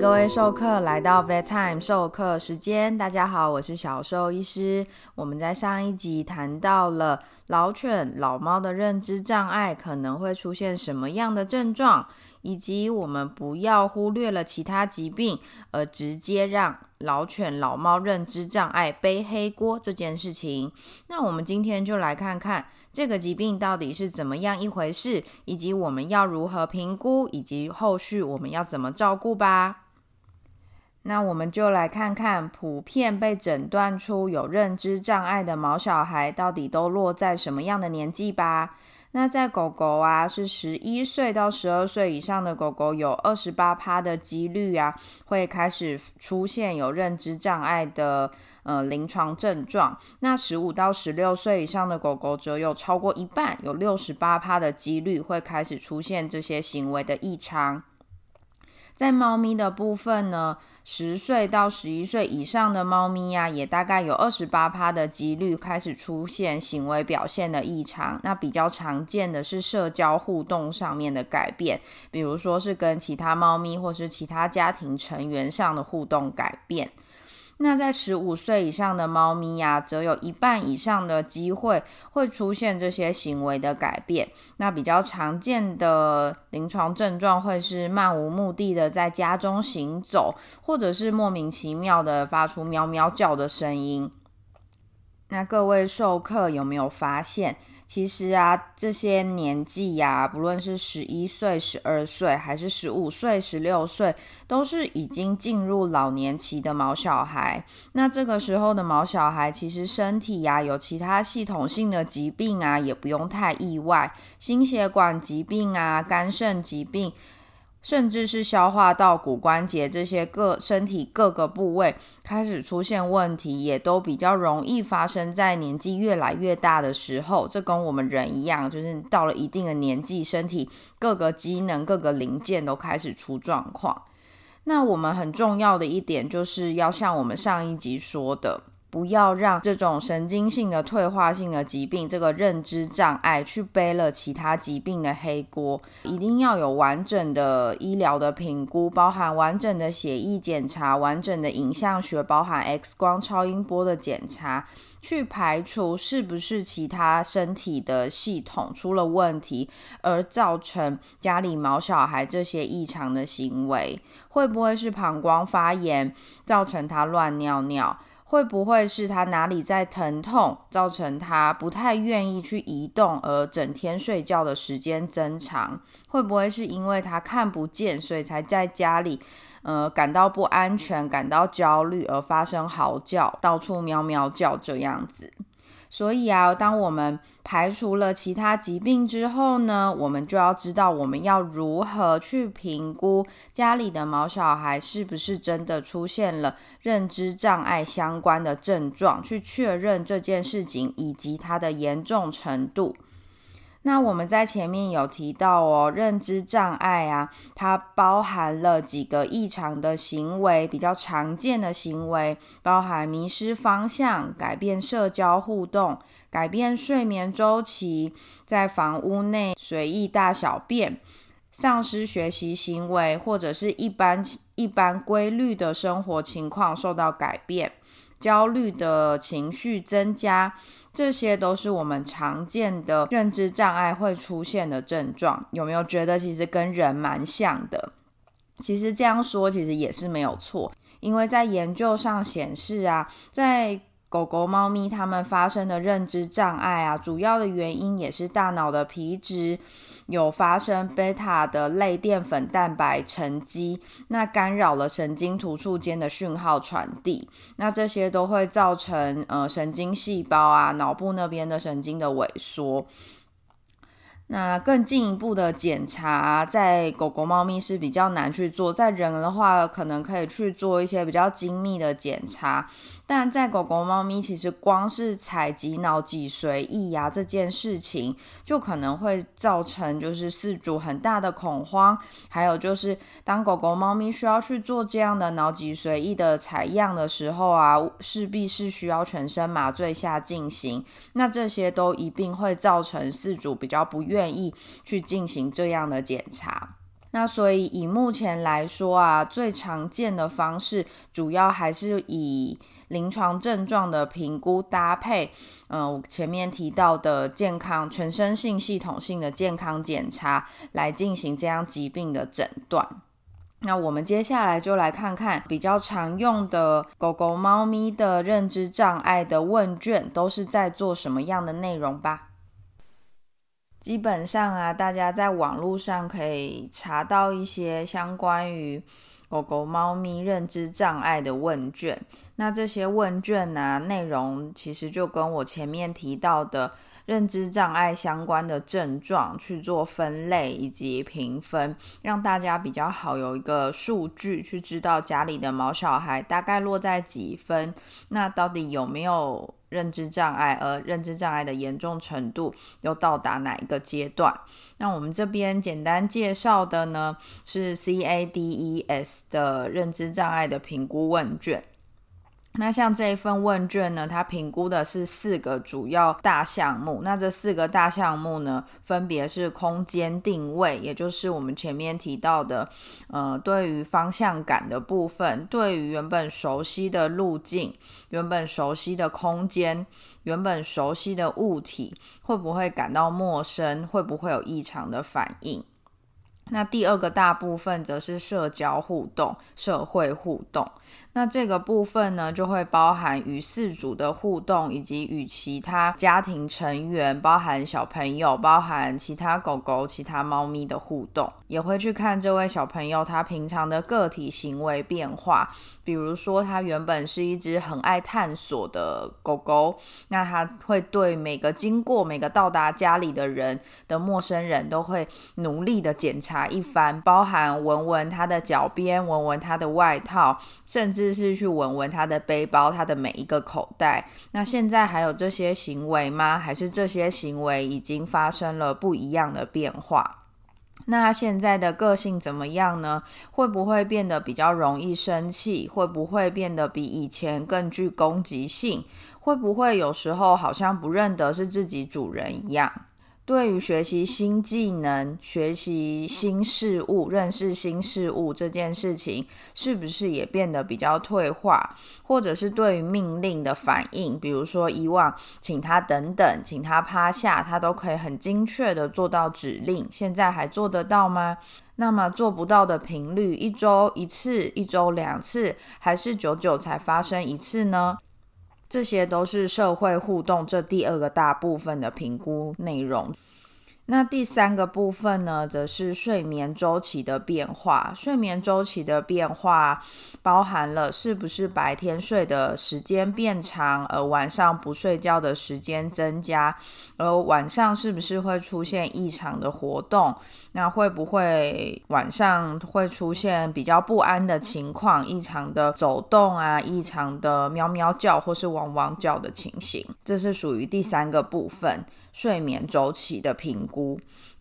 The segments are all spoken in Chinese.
各位授课来到 Vet Time 授课时间。大家好，我是小兽医师。我们在上一集谈到了老犬、老猫的认知障碍可能会出现什么样的症状，以及我们不要忽略了其他疾病，而直接让老犬、老猫认知障碍背黑锅这件事情。那我们今天就来看看。这个疾病到底是怎么样一回事，以及我们要如何评估，以及后续我们要怎么照顾吧？那我们就来看看普遍被诊断出有认知障碍的毛小孩到底都落在什么样的年纪吧。那在狗狗啊，是十一岁到十二岁以上的狗狗，有二十八趴的几率啊，会开始出现有认知障碍的。呃，临床症状，那十五到十六岁以上的狗狗，则有超过一半，有六十八趴的几率会开始出现这些行为的异常。在猫咪的部分呢，十岁到十一岁以上的猫咪呀，也大概有二十八趴的几率开始出现行为表现的异常。那比较常见的是社交互动上面的改变，比如说是跟其他猫咪或是其他家庭成员上的互动改变。那在十五岁以上的猫咪呀，则有一半以上的机会会出现这些行为的改变。那比较常见的临床症状会是漫无目的的在家中行走，或者是莫名其妙的发出喵喵叫的声音。那各位授课有没有发现？其实啊，这些年纪呀，不论是十一岁、十二岁，还是十五岁、十六岁，都是已经进入老年期的毛小孩。那这个时候的毛小孩，其实身体呀有其他系统性的疾病啊，也不用太意外，心血管疾病啊、肝肾疾病。甚至是消化道、骨关节这些各身体各个部位开始出现问题，也都比较容易发生在年纪越来越大的时候。这跟我们人一样，就是到了一定的年纪，身体各个机能、各个零件都开始出状况。那我们很重要的一点，就是要像我们上一集说的。不要让这种神经性的退化性的疾病，这个认知障碍去背了其他疾病的黑锅。一定要有完整的医疗的评估，包含完整的血液检查、完整的影像学，包含 X 光、超音波的检查，去排除是不是其他身体的系统出了问题，而造成家里毛小孩这些异常的行为，会不会是膀胱发炎造成他乱尿尿？会不会是他哪里在疼痛，造成他不太愿意去移动，而整天睡觉的时间增长？会不会是因为他看不见，所以才在家里，呃，感到不安全，感到焦虑而发生嚎叫，到处喵喵叫这样子？所以啊，当我们排除了其他疾病之后呢，我们就要知道我们要如何去评估家里的毛小孩是不是真的出现了认知障碍相关的症状，去确认这件事情以及它的严重程度。那我们在前面有提到哦，认知障碍啊，它包含了几个异常的行为，比较常见的行为，包含迷失方向、改变社交互动、改变睡眠周期、在房屋内随意大小便、丧失学习行为，或者是一般一般规律的生活情况受到改变。焦虑的情绪增加，这些都是我们常见的认知障碍会出现的症状。有没有觉得其实跟人蛮像的？其实这样说其实也是没有错，因为在研究上显示啊，在狗狗、猫咪它们发生的认知障碍啊，主要的原因也是大脑的皮质有发生贝塔的类淀粉蛋白沉积，那干扰了神经突触间的讯号传递，那这些都会造成呃神经细胞啊脑部那边的神经的萎缩。那更进一步的检查，在狗狗、猫咪是比较难去做，在人的话，可能可以去做一些比较精密的检查。但在狗狗、猫咪，其实光是采集脑脊髓液啊这件事情，就可能会造成就是饲主很大的恐慌。还有就是，当狗狗、猫咪需要去做这样的脑脊髓液的采样的时候啊，势必是需要全身麻醉下进行。那这些都一并会造成饲主比较不愿愿意去进行这样的检查。那所以以目前来说啊，最常见的方式主要还是以临床症状的评估搭配，嗯，前面提到的健康全身性系统性的健康检查来进行这样疾病的诊断。那我们接下来就来看看比较常用的狗狗、猫咪的认知障碍的问卷都是在做什么样的内容吧。基本上啊，大家在网络上可以查到一些相关于狗狗、猫咪认知障碍的问卷。那这些问卷呢，内容其实就跟我前面提到的。认知障碍相关的症状去做分类以及评分，让大家比较好有一个数据去知道家里的毛小孩大概落在几分，那到底有没有认知障碍，而认知障碍的严重程度又到达哪一个阶段？那我们这边简单介绍的呢是 CADES 的认知障碍的评估问卷。那像这一份问卷呢，它评估的是四个主要大项目。那这四个大项目呢，分别是空间定位，也就是我们前面提到的，呃，对于方向感的部分，对于原本熟悉的路径、原本熟悉的空间、原本熟悉的物体，会不会感到陌生？会不会有异常的反应？那第二个大部分则是社交互动、社会互动。那这个部分呢，就会包含与饲主的互动，以及与其他家庭成员，包含小朋友、包含其他狗狗、其他猫咪的互动，也会去看这位小朋友他平常的个体行为变化。比如说，他原本是一只很爱探索的狗狗，那他会对每个经过、每个到达家里的人的陌生人都会努力的检查查一番，包含闻闻他的脚边，闻闻他的外套，甚至。是去闻闻他的背包，他的每一个口袋。那现在还有这些行为吗？还是这些行为已经发生了不一样的变化？那他现在的个性怎么样呢？会不会变得比较容易生气？会不会变得比以前更具攻击性？会不会有时候好像不认得是自己主人一样？对于学习新技能、学习新事物、认识新事物这件事情，是不是也变得比较退化？或者是对于命令的反应，比如说以往请他等等，请他趴下，他都可以很精确的做到指令，现在还做得到吗？那么做不到的频率，一周一次，一周两次，还是久久才发生一次呢？这些都是社会互动这第二个大部分的评估内容。那第三个部分呢，则是睡眠周期的变化。睡眠周期的变化包含了是不是白天睡的时间变长，而晚上不睡觉的时间增加，而晚上是不是会出现异常的活动？那会不会晚上会出现比较不安的情况，异常的走动啊，异常的喵喵叫或是汪汪叫的情形？这是属于第三个部分。睡眠周期的评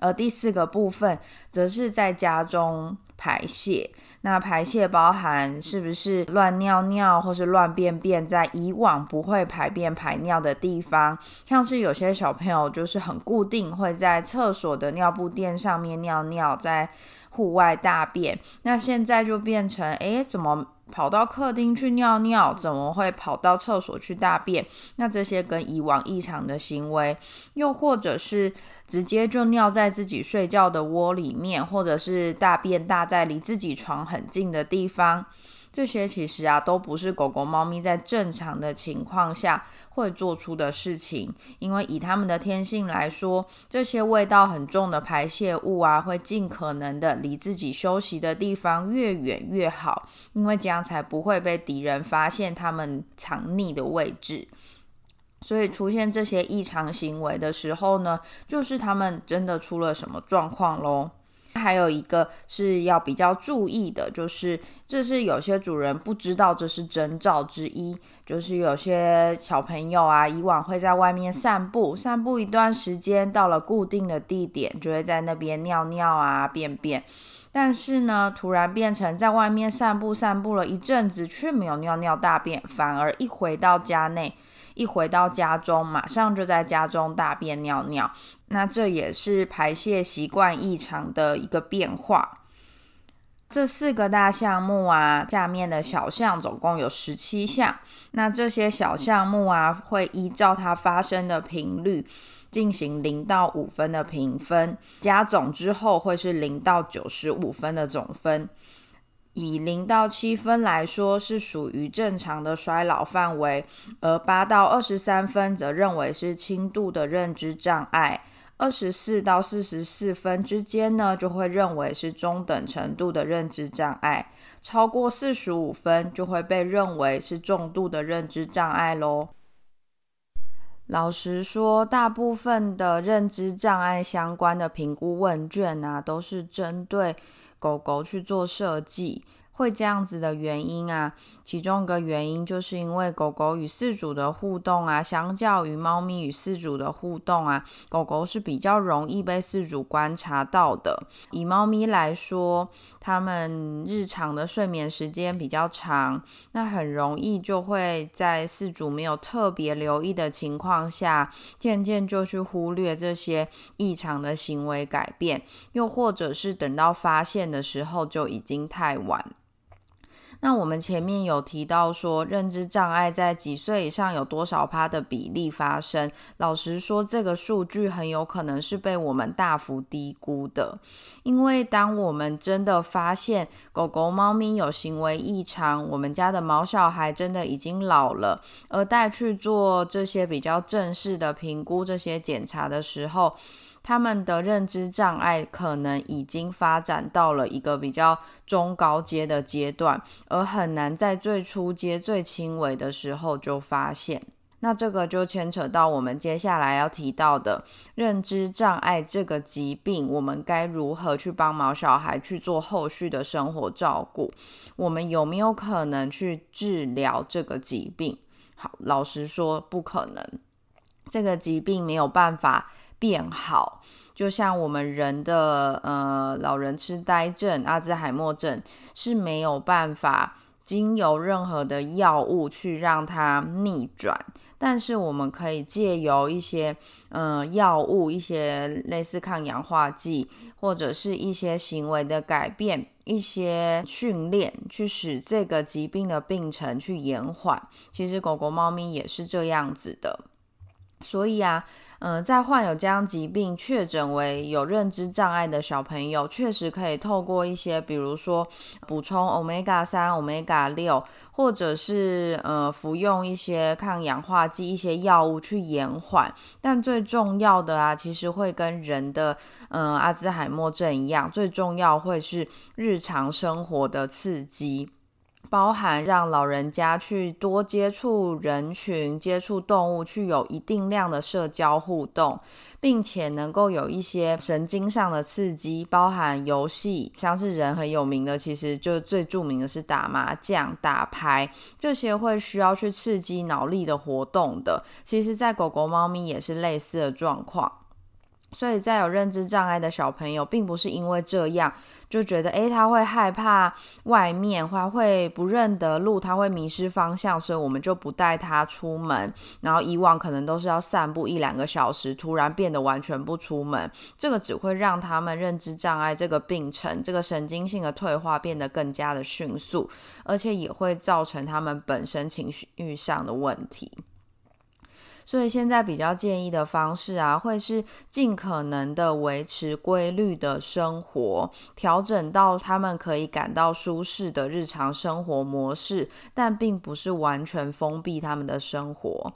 而第四个部分则是在家中排泄。那排泄包含是不是乱尿尿或是乱便便，在以往不会排便排尿的地方，像是有些小朋友就是很固定会在厕所的尿布垫上面尿尿，在户外大便。那现在就变成，诶，怎么？跑到客厅去尿尿，怎么会跑到厕所去大便？那这些跟以往异常的行为，又或者是直接就尿在自己睡觉的窝里面，或者是大便大在离自己床很近的地方。这些其实啊，都不是狗狗、猫咪在正常的情况下会做出的事情，因为以它们的天性来说，这些味道很重的排泄物啊，会尽可能的离自己休息的地方越远越好，因为这样才不会被敌人发现它们藏匿的位置。所以出现这些异常行为的时候呢，就是它们真的出了什么状况喽。还有一个是要比较注意的，就是这是有些主人不知道这是征兆之一，就是有些小朋友啊，以往会在外面散步，散步一段时间，到了固定的地点，就会在那边尿尿啊、便便，但是呢，突然变成在外面散步，散步了一阵子，却没有尿尿大便，反而一回到家内。一回到家中，马上就在家中大便尿尿，那这也是排泄习惯异常的一个变化。这四个大项目啊，下面的小项总共有十七项。那这些小项目啊，会依照它发生的频率进行零到五分的评分，加总之后会是零到九十五分的总分。以零到七分来说，是属于正常的衰老范围；而八到二十三分则认为是轻度的认知障碍。二十四到四十四分之间呢，就会认为是中等程度的认知障碍；超过四十五分就会被认为是重度的认知障碍喽。老实说，大部分的认知障碍相关的评估问卷啊，都是针对狗狗去做设计。会这样子的原因啊，其中一个原因就是因为狗狗与饲主的互动啊，相较于猫咪与饲主的互动啊，狗狗是比较容易被饲主观察到的。以猫咪来说，它们日常的睡眠时间比较长，那很容易就会在饲主没有特别留意的情况下，渐渐就去忽略这些异常的行为改变，又或者是等到发现的时候就已经太晚。那我们前面有提到说，认知障碍在几岁以上有多少趴的比例发生？老实说，这个数据很有可能是被我们大幅低估的。因为当我们真的发现狗狗、猫咪有行为异常，我们家的毛小孩真的已经老了，而带去做这些比较正式的评估、这些检查的时候，他们的认知障碍可能已经发展到了一个比较中高阶的阶段，而很难在最初阶最轻微的时候就发现。那这个就牵扯到我们接下来要提到的认知障碍这个疾病，我们该如何去帮毛小孩去做后续的生活照顾？我们有没有可能去治疗这个疾病？好，老实说，不可能。这个疾病没有办法。变好，就像我们人的呃老人痴呆症、阿兹海默症是没有办法经由任何的药物去让它逆转，但是我们可以借由一些嗯药物、一些类似抗氧化剂或者是一些行为的改变、一些训练，去使这个疾病的病程去延缓。其实狗狗、猫咪也是这样子的，所以啊。嗯，在患有这样疾病确诊为有认知障碍的小朋友，确实可以透过一些，比如说补充 omega 三、omega 六，或者是呃服用一些抗氧化剂、一些药物去延缓。但最重要的啊，其实会跟人的嗯阿兹海默症一样，最重要会是日常生活的刺激。包含让老人家去多接触人群、接触动物，去有一定量的社交互动，并且能够有一些神经上的刺激，包含游戏，像是人很有名的，其实就最著名的是打麻将、打牌，这些会需要去刺激脑力的活动的。其实，在狗狗、猫咪也是类似的状况。所以在有认知障碍的小朋友，并不是因为这样就觉得，诶，他会害怕外面，他会不认得路，他会迷失方向，所以我们就不带他出门。然后以往可能都是要散步一两个小时，突然变得完全不出门，这个只会让他们认知障碍这个病程，这个神经性的退化变得更加的迅速，而且也会造成他们本身情绪上的问题。所以现在比较建议的方式啊，会是尽可能的维持规律的生活，调整到他们可以感到舒适的日常生活模式，但并不是完全封闭他们的生活。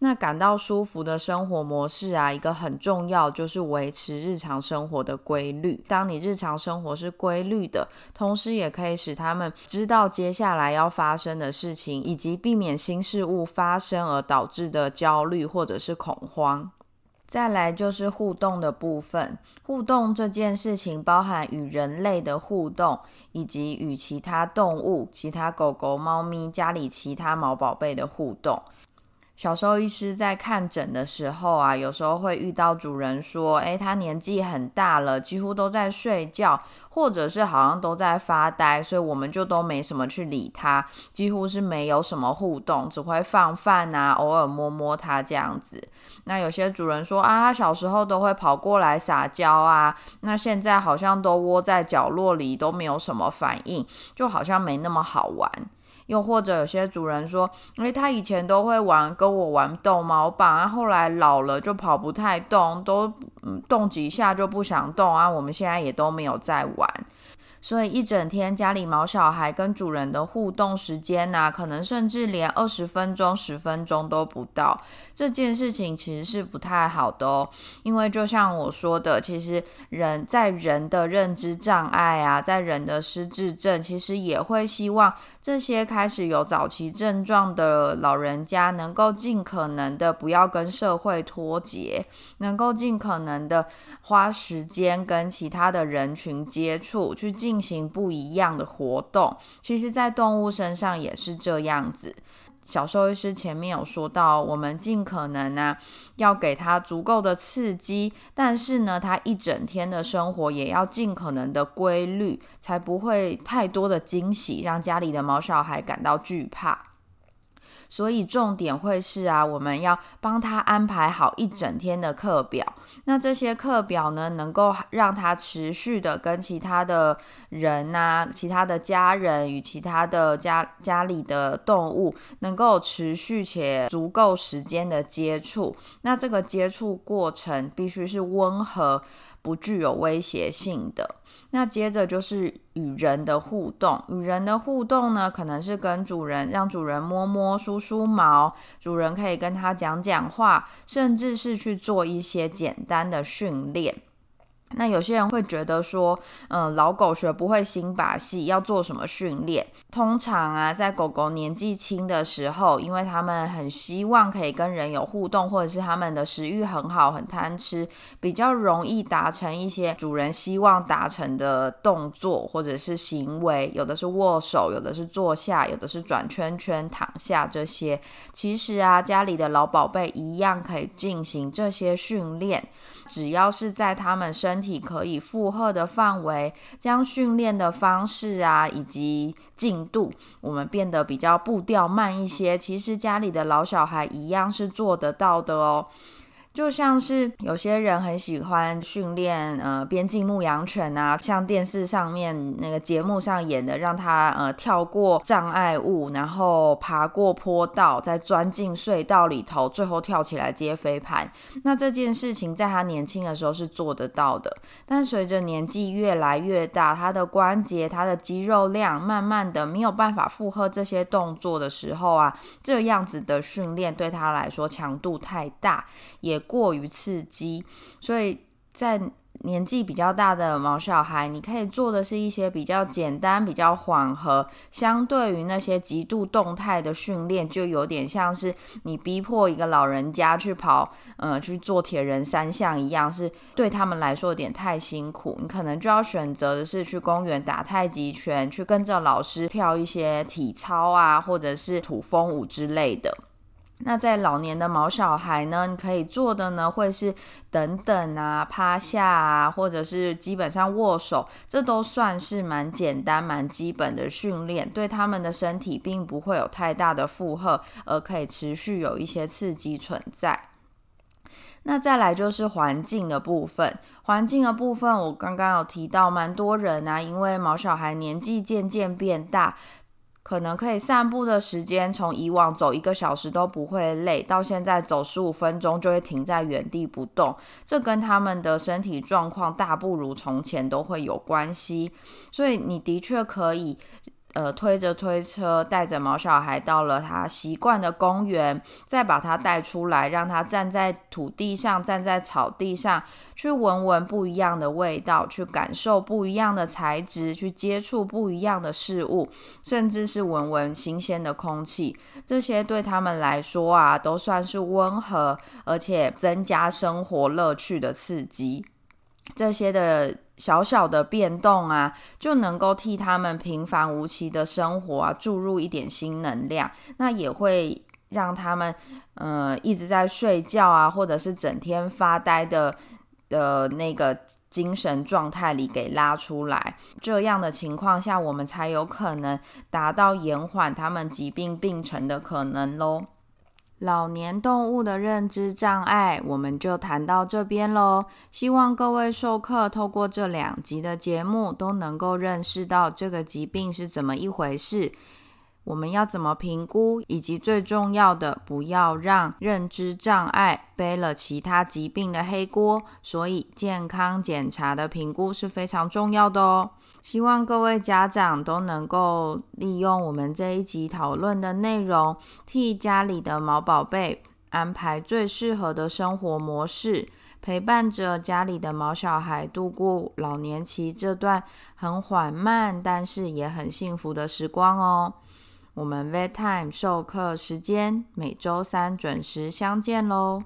那感到舒服的生活模式啊，一个很重要就是维持日常生活的规律。当你日常生活是规律的，同时也可以使他们知道接下来要发生的事情，以及避免新事物发生而导致的焦虑或者是恐慌。再来就是互动的部分，互动这件事情包含与人类的互动，以及与其他动物、其他狗狗、猫咪、家里其他毛宝贝的互动。小兽医师在看诊的时候啊，有时候会遇到主人说：“诶，他年纪很大了，几乎都在睡觉，或者是好像都在发呆，所以我们就都没什么去理他，几乎是没有什么互动，只会放饭啊，偶尔摸摸他这样子。”那有些主人说：“啊，他小时候都会跑过来撒娇啊，那现在好像都窝在角落里，都没有什么反应，就好像没那么好玩。”又或者有些主人说，因为他以前都会玩跟我玩逗猫棒，啊，后来老了就跑不太动，都动几下就不想动啊。我们现在也都没有在玩。所以一整天家里毛小孩跟主人的互动时间呐，可能甚至连二十分钟、十分钟都不到。这件事情其实是不太好的哦，因为就像我说的，其实人在人的认知障碍啊，在人的失智症，其实也会希望这些开始有早期症状的老人家，能够尽可能的不要跟社会脱节，能够尽可能的花时间跟其他的人群接触，去进。进行不一样的活动，其实，在动物身上也是这样子。小兽医师前面有说到，我们尽可能呢，要给它足够的刺激，但是呢，它一整天的生活也要尽可能的规律，才不会太多的惊喜，让家里的猫小孩感到惧怕。所以重点会是啊，我们要帮他安排好一整天的课表。那这些课表呢，能够让他持续的跟其他的人呐、其他的家人与其他的家家里的动物，能够持续且足够时间的接触。那这个接触过程必须是温和。不具有威胁性的。那接着就是与人的互动，与人的互动呢，可能是跟主人让主人摸摸、梳梳毛，主人可以跟他讲讲话，甚至是去做一些简单的训练。那有些人会觉得说，嗯，老狗学不会新把戏，要做什么训练？通常啊，在狗狗年纪轻的时候，因为他们很希望可以跟人有互动，或者是他们的食欲很好，很贪吃，比较容易达成一些主人希望达成的动作或者是行为。有的是握手，有的是坐下，有的是转圈圈、躺下这些。其实啊，家里的老宝贝一样可以进行这些训练。只要是在他们身体可以负荷的范围，将训练的方式啊，以及进度，我们变得比较步调慢一些，其实家里的老小孩一样是做得到的哦。就像是有些人很喜欢训练呃边境牧羊犬啊，像电视上面那个节目上演的，让它呃跳过障碍物，然后爬过坡道，再钻进隧道里头，最后跳起来接飞盘。那这件事情在他年轻的时候是做得到的，但随着年纪越来越大，他的关节、他的肌肉量慢慢的没有办法负荷这些动作的时候啊，这样子的训练对他来说强度太大，也。过于刺激，所以在年纪比较大的毛小孩，你可以做的是一些比较简单、比较缓和。相对于那些极度动态的训练，就有点像是你逼迫一个老人家去跑，呃，去做铁人三项一样，是对他们来说有点太辛苦。你可能就要选择的是去公园打太极拳，去跟着老师跳一些体操啊，或者是土风舞之类的。那在老年的毛小孩呢，你可以做的呢，会是等等啊，趴下啊，或者是基本上握手，这都算是蛮简单、蛮基本的训练，对他们的身体并不会有太大的负荷，而可以持续有一些刺激存在。那再来就是环境的部分，环境的部分我刚刚有提到，蛮多人啊，因为毛小孩年纪渐渐变大。可能可以散步的时间，从以往走一个小时都不会累，到现在走十五分钟就会停在原地不动。这跟他们的身体状况大不如从前都会有关系。所以你的确可以。呃，推着推车带着毛小孩到了他习惯的公园，再把他带出来，让他站在土地上，站在草地上，去闻闻不一样的味道，去感受不一样的材质，去接触不一样的事物，甚至是闻闻新鲜的空气。这些对他们来说啊，都算是温和而且增加生活乐趣的刺激。这些的。小小的变动啊，就能够替他们平凡无奇的生活啊注入一点新能量。那也会让他们呃一直在睡觉啊，或者是整天发呆的的那个精神状态里给拉出来。这样的情况下，我们才有可能达到延缓他们疾病病程的可能喽。老年动物的认知障碍，我们就谈到这边喽。希望各位授课透过这两集的节目，都能够认识到这个疾病是怎么一回事。我们要怎么评估，以及最重要的，不要让认知障碍背了其他疾病的黑锅。所以，健康检查的评估是非常重要的哦。希望各位家长都能够利用我们这一集讨论的内容，替家里的毛宝贝安排最适合的生活模式，陪伴着家里的毛小孩度过老年期这段很缓慢，但是也很幸福的时光哦。我们 Vet Time 授课时间每周三准时相见喽。